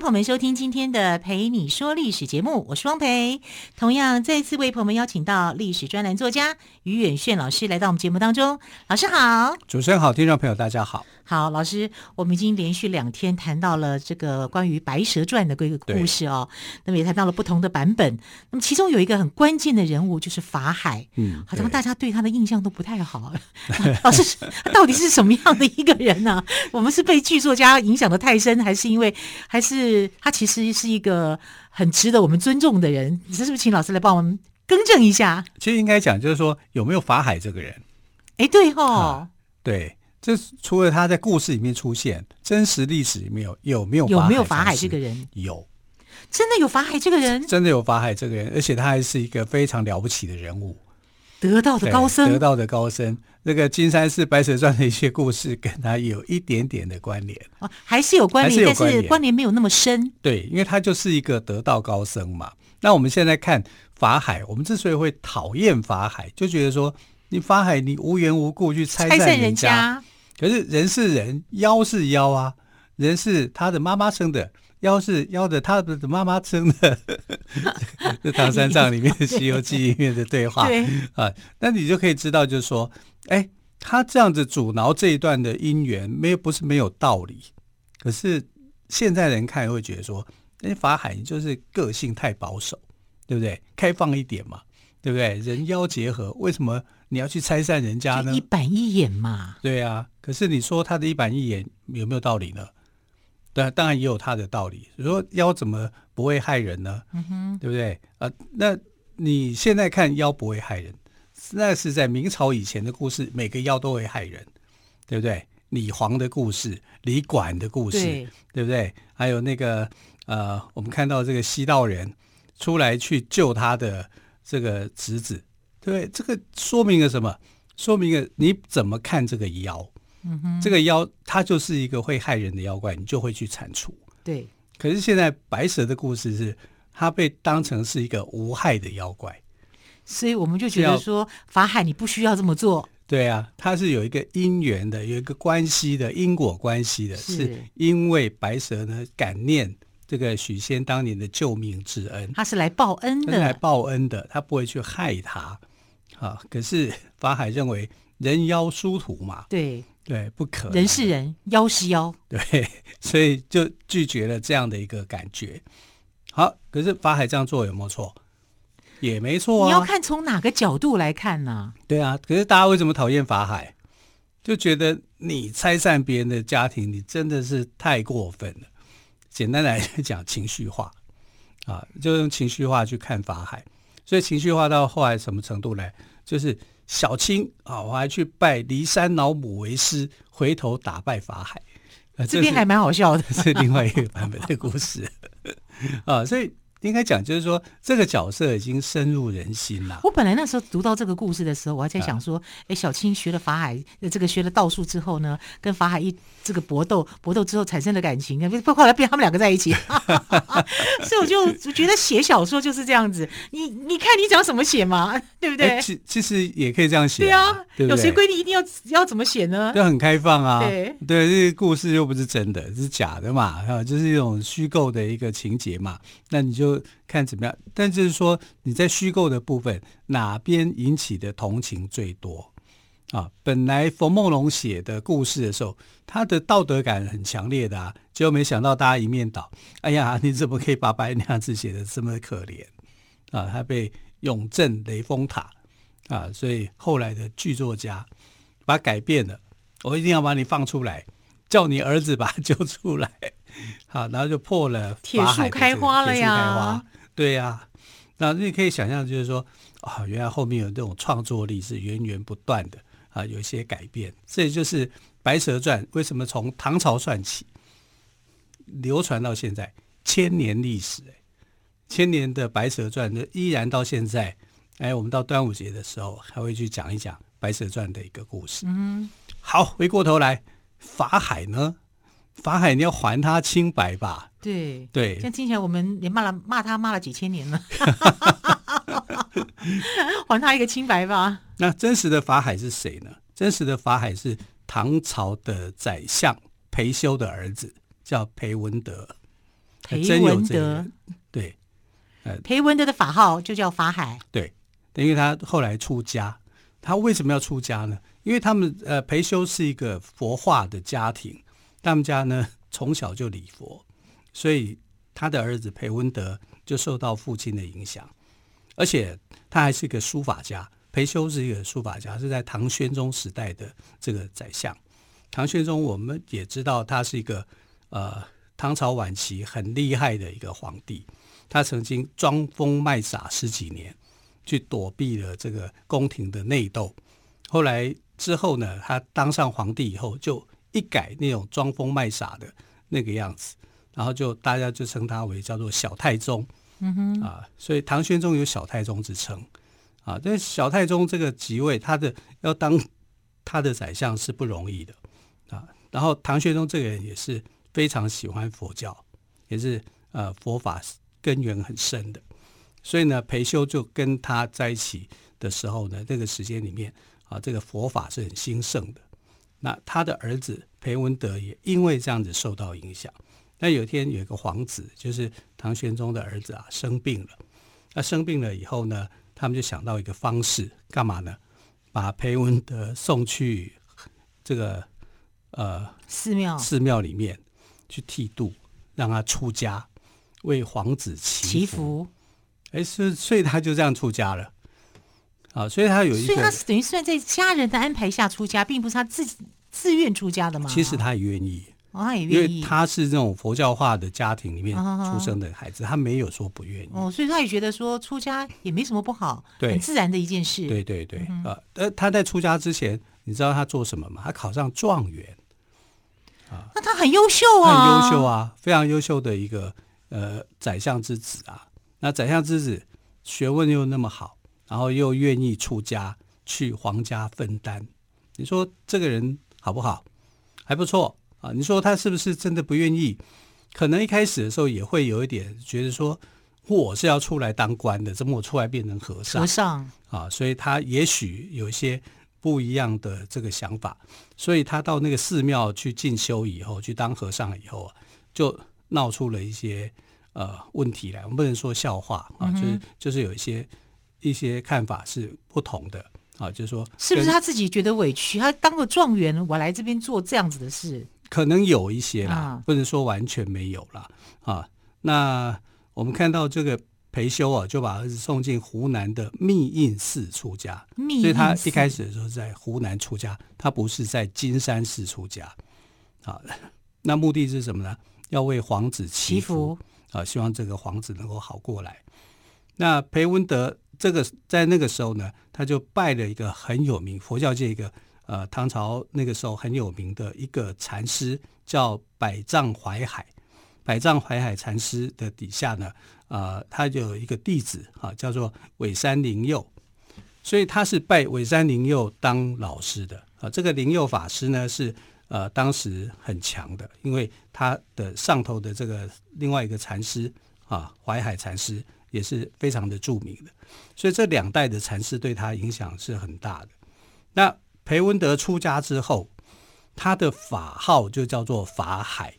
朋友们收听今天的《陪你说历史》节目，我是汪培。同样再次为朋友们邀请到历史专栏作家于远炫老师来到我们节目当中。老师好，主持人好，听众朋友大家好。好，老师，我们已经连续两天谈到了这个关于《白蛇传》的这个故事哦，那么也谈到了不同的版本。那么其中有一个很关键的人物就是法海，嗯，好像大家对他的印象都不太好。老师，他到底是什么样的一个人呢？啊？我们是被剧作家影响的太深，还是因为还是他其实是一个很值得我们尊重的人？你是不是请老师来帮我们更正一下？其实应该讲就是说有没有法海这个人？哎，对哦，啊，对。这除了他在故事里面出现，真实历史里面有有没有有没有法海这个人？有，真的有法海这个人？真的有法海这个人，而且他还是一个非常了不起的人物，得道的高僧，得道的高僧。那个金山寺白蛇传的一些故事跟他有一点点的关联啊，还是有关联，但是关联没有那么深。对，因为他就是一个得道高僧嘛。那我们现在看法海，我们之所以会讨厌法海，就觉得说你法海你无缘无故去拆散人家。可是人是人，妖是妖啊！人是他的妈妈生的，妖是妖的他的妈妈生的。这唐三藏里面的 《西游记》里面的对话对啊，那你就可以知道，就是说，哎，他这样子阻挠这一段的因缘，没有不是没有道理。可是现在人看会觉得说，哎，法海就是个性太保守，对不对？开放一点嘛，对不对？人妖结合，为什么？你要去拆散人家呢？一板一眼嘛。对啊，可是你说他的一板一眼有没有道理呢？对啊，当然也有他的道理。你说妖怎么不会害人呢？嗯哼，对不对？啊，那你现在看妖不会害人，那是在明朝以前的故事，每个妖都会害人，对不对？李黄的故事，李管的故事，对，对不对？还有那个呃，我们看到这个西道人出来去救他的这个侄子。对，这个说明了什么？说明了你怎么看这个妖？嗯哼，这个妖它就是一个会害人的妖怪，你就会去铲除。对。可是现在白蛇的故事是，它被当成是一个无害的妖怪，所以我们就觉得说，法海你不需要这么做。对啊，它是有一个因缘的，有一个关系的因果关系的，是，是因为白蛇呢感念这个许仙当年的救命之恩，他是来报恩的，来报恩的，他不会去害他。啊！可是法海认为人妖殊途嘛，对对，不可。人是人，妖是妖，对，所以就拒绝了这样的一个感觉。好，可是法海这样做有没有错？也没错啊。你要看从哪个角度来看呢？啊？对啊，可是大家为什么讨厌法海？就觉得你拆散别人的家庭，你真的是太过分了。简单来讲，情绪化啊，就用情绪化去看法海。所以情绪化到后来什么程度呢？就是小青啊，我还去拜骊山老母为师，回头打败法海。这边还蛮好笑的，是另外一个版本的故事 啊，所以。应该讲，就是说这个角色已经深入人心了。我本来那时候读到这个故事的时候，我还在想说，哎、啊，小青学了法海，这个学了道术之后呢，跟法海一这个搏斗，搏斗之后产生了感情，不 后来变他们两个在一起。所以我就觉得写小说就是这样子，你你看你想怎么写嘛，对不对？其其实也可以这样写、啊，对啊，有谁规定一定要要怎么写呢？就很开放啊，对对，这个故事又不是真的，是假的嘛，啊，就是一种虚构的一个情节嘛，那你就。看怎么样，但就是说你在虚构的部分哪边引起的同情最多啊？本来冯梦龙写的故事的时候，他的道德感很强烈的啊，结果没想到大家一面倒。哎呀，你怎么可以把白娘子写的这么可怜啊？他被永镇雷峰塔啊，所以后来的剧作家把他改变了，我一定要把你放出来，叫你儿子把他 救出来。好，然后就破了铁树开花了呀。对呀、啊，那你可以想象，就是说，啊、哦，原来后面有这种创作力是源源不断的啊，有一些改变。这也就是《白蛇传》为什么从唐朝算起，流传到现在千年历史，千年的《白蛇传》依然到现在哎，我们到端午节的时候还会去讲一讲《白蛇传》的一个故事。嗯，好，回过头来，法海呢？法海，你要还他清白吧？对对，这样听起来我们也骂了骂他骂了几千年了，还他一个清白吧。那真实的法海是谁呢？真实的法海是唐朝的宰相裴休的儿子，叫裴文德。裴文德，对，呃，裴文德的法号就叫法海。对，因为他后来出家。他为什么要出家呢？因为他们呃，裴休是一个佛化的家庭。他们家呢，从小就礼佛，所以他的儿子裴温德就受到父亲的影响，而且他还是一个书法家。裴休是一个书法家，是在唐玄宗时代的这个宰相。唐玄宗我们也知道，他是一个呃唐朝晚期很厉害的一个皇帝。他曾经装疯卖傻十几年，去躲避了这个宫廷的内斗。后来之后呢，他当上皇帝以后就。一改那种装疯卖傻的那个样子，然后就大家就称他为叫做小太宗，嗯哼啊，所以唐玄宗有小太宗之称，啊，但小太宗这个即位，他的要当他的宰相是不容易的啊。然后唐玄宗这个人也是非常喜欢佛教，也是呃佛法根源很深的，所以呢，裴修就跟他在一起的时候呢，这个时间里面啊，这个佛法是很兴盛的。那他的儿子裴文德也因为这样子受到影响。那有一天有一个皇子，就是唐玄宗的儿子啊，生病了。那生病了以后呢，他们就想到一个方式，干嘛呢？把裴文德送去这个呃寺庙寺庙里面去剃度，让他出家，为皇子祈福。哎，是所以他就这样出家了。啊，所以他有一个，所以他是等于算在家人的安排下出家，并不是他自己自愿出家的嘛？其实他也愿意，哦，他也愿意，因为他是这种佛教化的家庭里面出生的孩子，哦、他没有说不愿意。哦，所以他也觉得说出家也没什么不好，很自然的一件事。对对对，呃，他在出家之前，你知道他做什么吗？他考上状元，啊，那他很优秀啊，很优秀啊，非常优秀的一个呃宰相之子啊。那宰相之子学问又那么好。然后又愿意出家去皇家分担，你说这个人好不好？还不错啊。你说他是不是真的不愿意？可能一开始的时候也会有一点觉得说，我是要出来当官的，怎么我出来变成和尚？和尚啊，所以他也许有一些不一样的这个想法。所以他到那个寺庙去进修以后，去当和尚以后啊，就闹出了一些呃问题来。我们不能说笑话啊，就是就是有一些。一些看法是不同的啊，就是说，是不是他自己觉得委屈？他当个状元，我来这边做这样子的事，可能有一些啦，不能说完全没有啦。啊。那我们看到这个裴修啊，就把儿子送进湖南的密印寺出家，所以他一开始的时候在湖南出家，他不是在金山寺出家。啊，那目的是什么呢？要为皇子祈福啊，希望这个皇子能够好过来。那裴文德。这个在那个时候呢，他就拜了一个很有名佛教界一个呃唐朝那个时候很有名的一个禅师，叫百丈怀海。百丈怀海禅师的底下呢，呃，他就有一个弟子啊，叫做溈山灵佑，所以他是拜溈山灵佑当老师的啊。这个灵佑法师呢是呃当时很强的，因为他的上头的这个另外一个禅师啊，淮海禅师。也是非常的著名的，所以这两代的禅师对他影响是很大的。那裴文德出家之后，他的法号就叫做法海。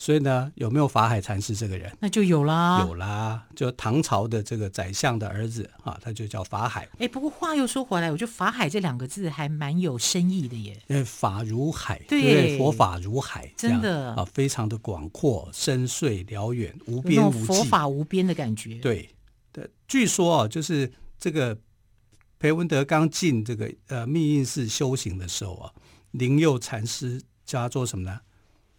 所以呢，有没有法海禅师这个人？那就有啦，有啦，就唐朝的这个宰相的儿子啊，他就叫法海。哎，不过话又说回来，我觉得法海这两个字还蛮有深意的耶。因为法如海，对，对佛法如海，真的啊，非常的广阔、深邃、辽远、无边无际，佛法无边的感觉。对的，据说啊，就是这个裴文德刚进这个呃密印寺修行的时候啊，灵佑禅师叫他做什么呢？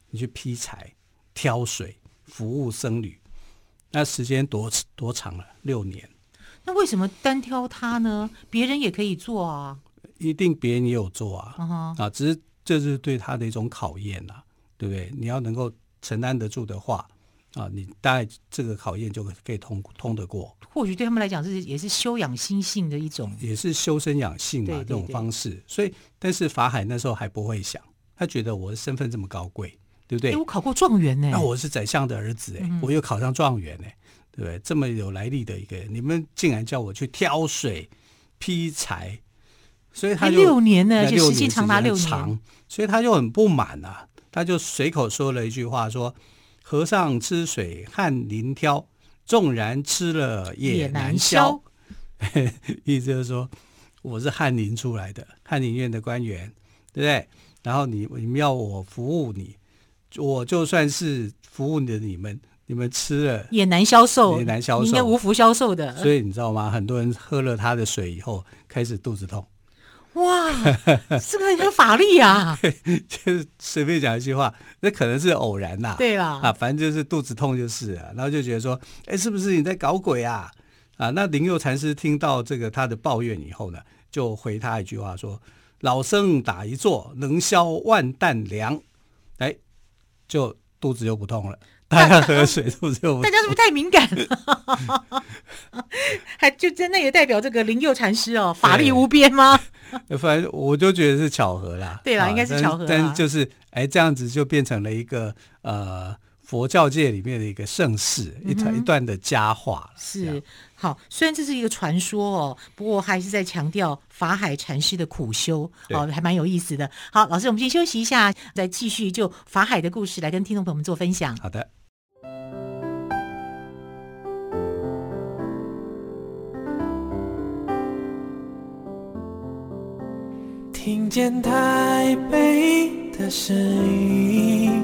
你去劈柴。挑水、服务僧侣，那时间多多长了？六年。那为什么单挑他呢？别人也可以做啊。一定别人也有做啊。Uh huh. 啊，只是这是对他的一种考验呐、啊，对不对？你要能够承担得住的话，啊，你大概这个考验就可以通通得过。或许对他们来讲是也是修养心性的一种，也是修身养性嘛，这种方式。所以，但是法海那时候还不会想，他觉得我的身份这么高贵，对不对？我考过状元呢，那我是宰相的儿子哎，嗯、我又考上状元呢，对不对？这么有来历的一个人，你们竟然叫我去挑水劈柴，所以他就六年呢，就时间长达六年，所以他就很不满啊，他就随口说了一句话说。和尚吃水翰林挑，纵然吃了也难消。难 意思就是说，我是翰林出来的，翰林院的官员，对不对？然后你你们要我服务你，我就算是服务的你们，你们吃了也难消受，也难消受，应该无福消受的。所以你知道吗？很多人喝了他的水以后，开始肚子痛。哇，这个很有法力啊！就是随便讲一句话，那可能是偶然呐。对啦，啊，反正就是肚子痛就是了，然后就觉得说，哎，是不是你在搞鬼啊？啊，那灵佑禅师听到这个他的抱怨以后呢，就回他一句话说：“老僧打一坐，能消万担粮。”哎，就肚子又不痛了。大家喝水肚子又不痛。大家是不是太敏感了？还就真的也代表这个灵佑禅师哦，法力无边吗？反正我就觉得是巧合啦，对啦，应该是巧合。但就是哎，这样子就变成了一个呃佛教界里面的一个盛世，一段一段的佳话。是好，虽然这是一个传说哦，不过还是在强调法海禅师的苦修哦，还蛮有意思的。好，老师，我们先休息一下，再继续就法海的故事来跟听众朋友们做分享。好的。听见台北的声音，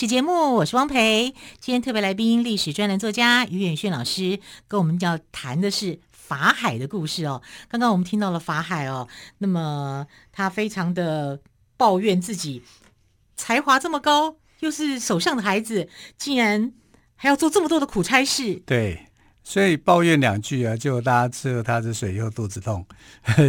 史节目，我是汪培。今天特别来宾，历史专栏作家于远炫老师，跟我们要谈的是法海的故事哦。刚刚我们听到了法海哦，那么他非常的抱怨自己才华这么高，又是首相的孩子，竟然还要做这么多的苦差事。对。所以抱怨两句啊，就大家吃了他的水又肚子痛，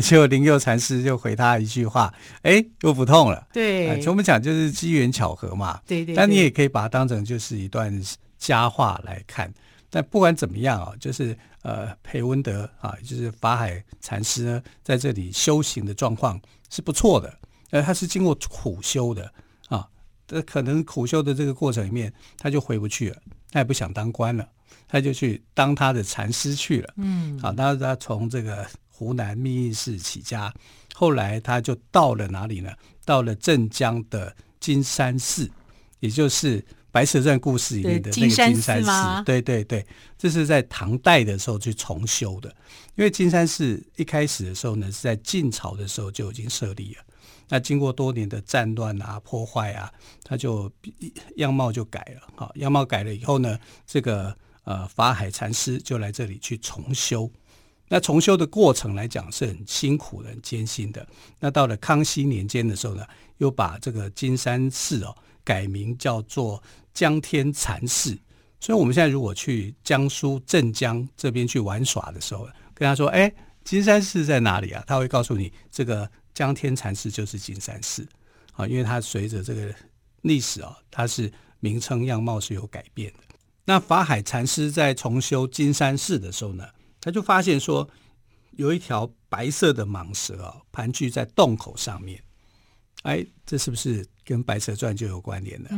结果灵佑禅师就回他一句话，哎，又不痛了。对，从我们讲就是机缘巧合嘛。对，对对。但你也可以把它当成就是一段佳话来看。但不管怎么样啊，就是呃，裴温德啊，就是法海禅师呢，在这里修行的状况是不错的。呃，他是经过苦修的啊，这可能苦修的这个过程里面，他就回不去了，他也不想当官了。他就去当他的禅师去了，嗯，好，他他从这个湖南密印寺起家，后来他就到了哪里呢？到了镇江的金山寺，也就是《白蛇传》故事里面的那个金山寺。对对对，这是在唐代的时候去重修的。因为金山寺一开始的时候呢，是在晋朝的时候就已经设立了。那经过多年的战乱啊、破坏啊，他就样貌就改了。好，样貌改了以后呢，这个。呃，法海禅师就来这里去重修。那重修的过程来讲是很辛苦的、很艰辛的。那到了康熙年间的时候呢，又把这个金山寺哦改名叫做江天禅寺。所以我们现在如果去江苏镇江这边去玩耍的时候，跟他说：“哎，金山寺在哪里啊？”他会告诉你，这个江天禅寺就是金山寺啊，因为它随着这个历史啊，它是名称样貌是有改变的。那法海禅师在重修金山寺的时候呢，他就发现说，有一条白色的蟒蛇啊，盘踞在洞口上面。哎，这是不是跟《白蛇传》就有关联的？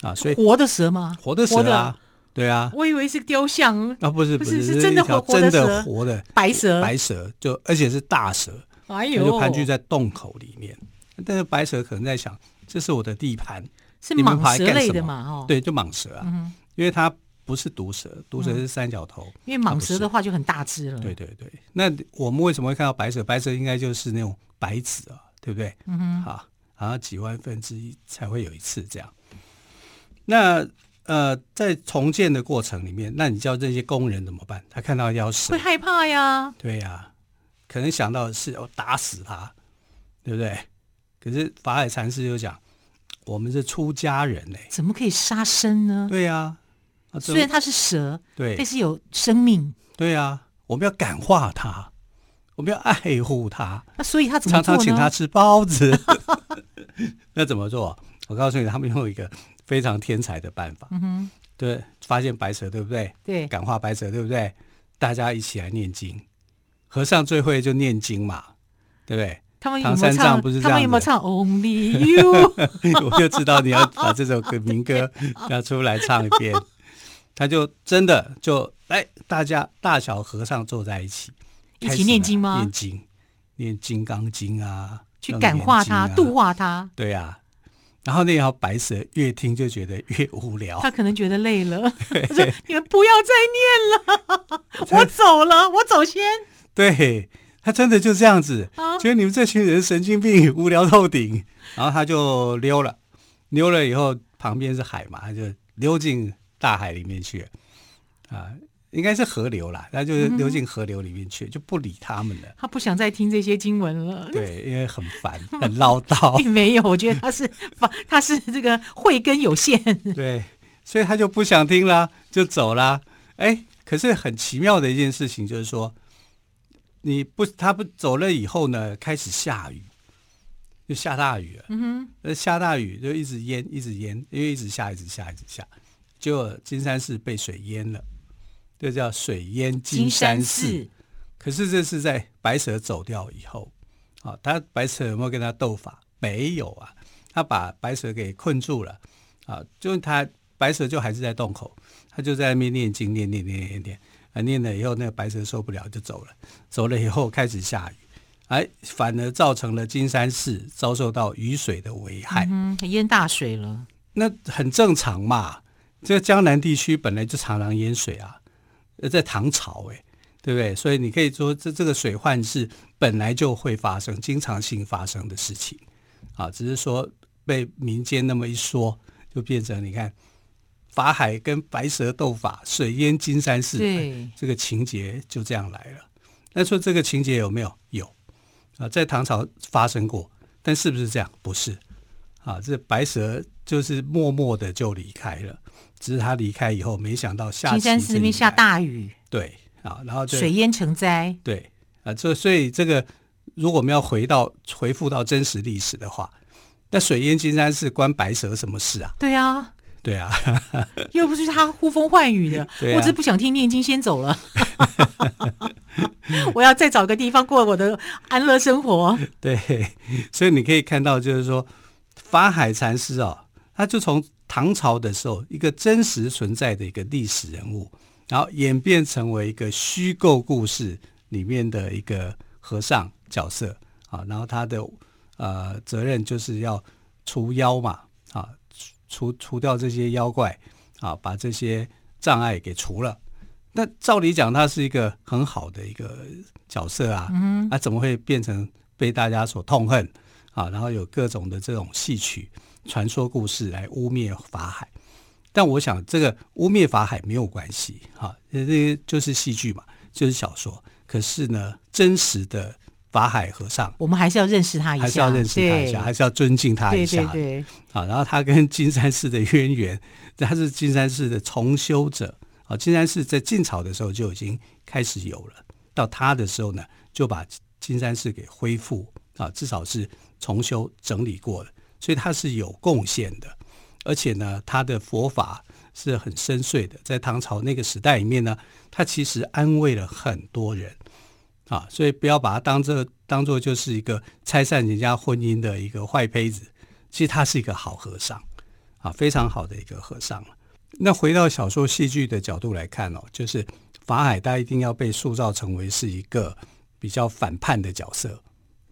啊，所以活的蛇吗？活的蛇啊，对啊。我以为是雕像啊，不是不是，是真的活真的活的白蛇，白蛇就而且是大蛇，哎呦，就盘踞在洞口里面。但是白蛇可能在想，这是我的地盘，是蟒蛇类的嘛？哦，对，就蟒蛇啊，因为它。不是毒蛇，毒蛇是三角头。因为蟒蛇的话就很大只了。对对对，那我们为什么会看到白蛇？白蛇应该就是那种白子啊，对不对？嗯哼，好，好像几万分之一才会有一次这样。那呃，在重建的过程里面，那你叫这些工人怎么办？他看到要死，会害怕呀。对呀，可能想到的是要打死他，对不对？可是法海禅师就讲，我们是出家人嘞，怎么可以杀生呢？对呀，虽然他是蛇，对，但是有生命。对呀，我们要感化他，我们要爱护他。那所以他怎么常常请他吃包子？那怎么做？我告诉你，他们用一个。非常天才的办法，嗯哼，对，发现白蛇对不对？对，感化白蛇对不对？大家一起来念经，和尚最会就念经嘛，对不对？他们有没有唱？不是他们有没有唱 Only You？我就知道你要把这首歌民歌拿出来唱一遍。他就真的就哎，大家大小和尚坐在一起，一起念经吗？念经，念《金刚经》啊，去感化他、度化他。对呀。然后那条白蛇越听就觉得越无聊，他可能觉得累了。他说：“你们不要再念了，我走了，我走先。”对，他真的就这样子，啊、觉得你们这群人神经病，无聊透顶。然后他就溜了，溜了以后旁边是海嘛，他就溜进大海里面去啊。应该是河流啦，他就溜进河流里面去，嗯、就不理他们了。他不想再听这些经文了。对，因为很烦，很唠叨。并没有，我觉得他是 他是这个慧根有限。对，所以他就不想听了，就走了。哎，可是很奇妙的一件事情就是说，你不他不走了以后呢，开始下雨，就下大雨了。嗯哼，下大雨就一直淹，一直淹，因为一直下，一直下，一直下，结果金山寺被水淹了。这叫水淹金山寺，可是这是在白蛇走掉以后，啊，他白蛇有没有跟他斗法？没有啊，他把白蛇给困住了，啊，就他白蛇就还是在洞口，他就在那边念经，念念念念念，啊，念了以后，那个白蛇受不了就走了，走了以后开始下雨，哎，反而造成了金山寺遭受到雨水的危害，嗯，淹大水了，那很正常嘛，这个江南地区本来就常常淹水啊。在唐朝，哎，对不对？所以你可以说，这这个水患是本来就会发生、经常性发生的事情，啊，只是说被民间那么一说，就变成你看法海跟白蛇斗法，水淹金山寺，对，这个情节就这样来了。那说这个情节有没有？有啊，在唐朝发生过，但是不是这样？不是啊，这白蛇就是默默的就离开了。只是他离开以后，没想到下金山寺那边下大雨，对啊，然后水淹成灾，对啊，这所以这个如果我们要回到回复到真实历史的话，那水淹金山寺关白蛇什么事啊？对啊，对啊，又不是他呼风唤雨的，啊、我只是不想听念经，先走了，我要再找个地方过我的安乐生活。对，所以你可以看到，就是说法海禅师啊，他就从。唐朝的时候，一个真实存在的一个历史人物，然后演变成为一个虚构故事里面的一个和尚角色啊，然后他的呃责任就是要除妖嘛啊，除除掉这些妖怪啊，把这些障碍给除了。那照理讲，他是一个很好的一个角色啊，嗯，啊，怎么会变成被大家所痛恨啊？然后有各种的这种戏曲。传说故事来污蔑法海，但我想这个污蔑法海没有关系，哈，这就是戏剧嘛，就是小说。可是呢，真实的法海和尚，我们还是要认识他一下，还是要认识他一下，还是要尊敬他一下。对对对，啊，然后他跟金山寺的渊源，他是金山寺的重修者。啊，金山寺在晋朝的时候就已经开始有了，到他的时候呢，就把金山寺给恢复啊，至少是重修整理过了。所以他是有贡献的，而且呢，他的佛法是很深邃的。在唐朝那个时代里面呢，他其实安慰了很多人啊。所以不要把它当做当做就是一个拆散人家婚姻的一个坏胚子。其实他是一个好和尚啊，非常好的一个和尚。那回到小说戏剧的角度来看哦，就是法海他一定要被塑造成为是一个比较反叛的角色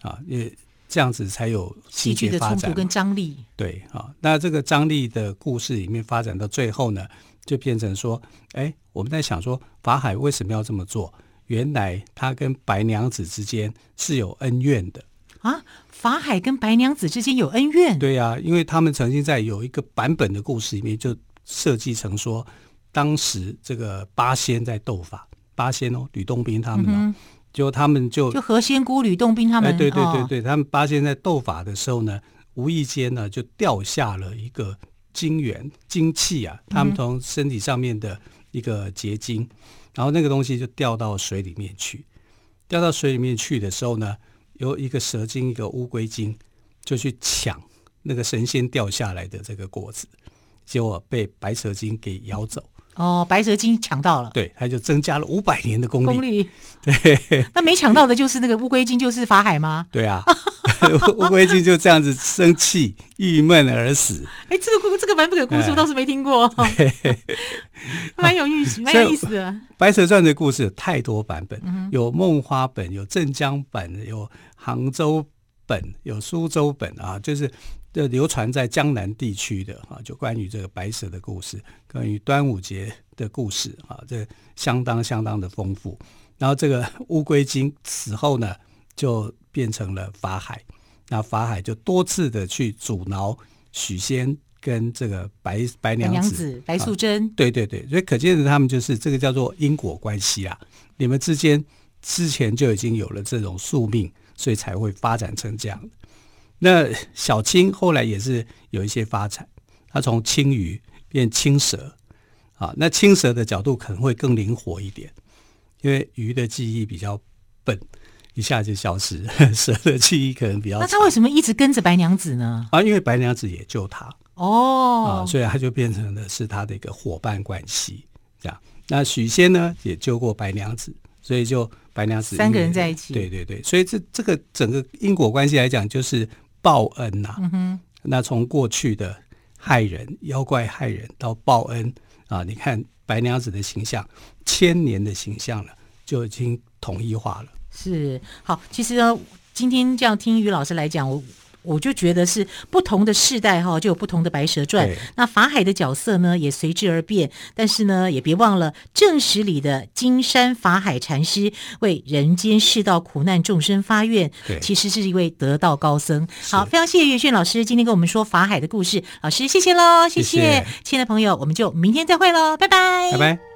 啊，因为。这样子才有戏剧的冲突跟张力。对啊，那这个张力的故事里面发展到最后呢，就变成说，哎，我们在想说，法海为什么要这么做？原来他跟白娘子之间是有恩怨的啊！法海跟白娘子之间有恩怨？对呀、啊，因为他们曾经在有一个版本的故事里面就设计成说，当时这个八仙在斗法，八仙哦，吕洞宾他们、哦嗯、就他们就就何仙姑、吕洞宾他们，哎、对对对对，哦、他们八仙在斗法的时候呢，无意间呢就掉下了一个精元精气啊，他们从身体上面的一个结晶。嗯然后那个东西就掉到水里面去，掉到水里面去的时候呢，有一个蛇精，一个乌龟精，就去抢那个神仙掉下来的这个果子，结果被白蛇精给咬走。哦，白蛇精抢到了，对，他就增加了五百年的功力。功力，对。那没抢到的就是那个乌龟精，就是法海吗？对啊，乌龟精就这样子生气、郁闷而死。哎，这个故这个版本的故事我倒是没听过，蛮、哎、有意思，蛮有意思的。《白蛇传》的故事有太多版本，嗯、有梦花本，有镇江本，有杭州本，有苏州本啊，就是。这流传在江南地区的啊，就关于这个白蛇的故事，关于端午节的故事啊，这相当相当的丰富。然后这个乌龟精死后呢，就变成了法海。那法海就多次的去阻挠许仙跟这个白白娘子、白素贞、啊。对对对，所以可见的他们就是这个叫做因果关系啊。你们之间之前就已经有了这种宿命，所以才会发展成这样。那小青后来也是有一些发展，他从青鱼变青蛇，啊，那青蛇的角度可能会更灵活一点，因为鱼的记忆比较笨，一下就消失，蛇的记忆可能比较。那他为什么一直跟着白娘子呢？啊，因为白娘子也救他哦，啊，所以他就变成了是他的一个伙伴关系，这样。那许仙呢也救过白娘子，所以就白娘子三个人在一起，对对对，所以这这个整个因果关系来讲就是。报恩呐、啊嗯，那从过去的害人妖怪害人到报恩啊，你看白娘子的形象，千年的形象了，就已经统一化了。是好，其实呢，今天这样听于老师来讲，我。我就觉得是不同的世代哈，就有不同的《白蛇传》。那法海的角色呢，也随之而变。但是呢，也别忘了正史里的金山法海禅师为人间世道苦难众生发愿，其实是一位得道高僧。好，非常谢谢岳轩老师今天跟我们说法海的故事。老师，谢谢喽，谢谢，谢谢亲爱的朋友，我们就明天再会喽，拜拜，拜拜。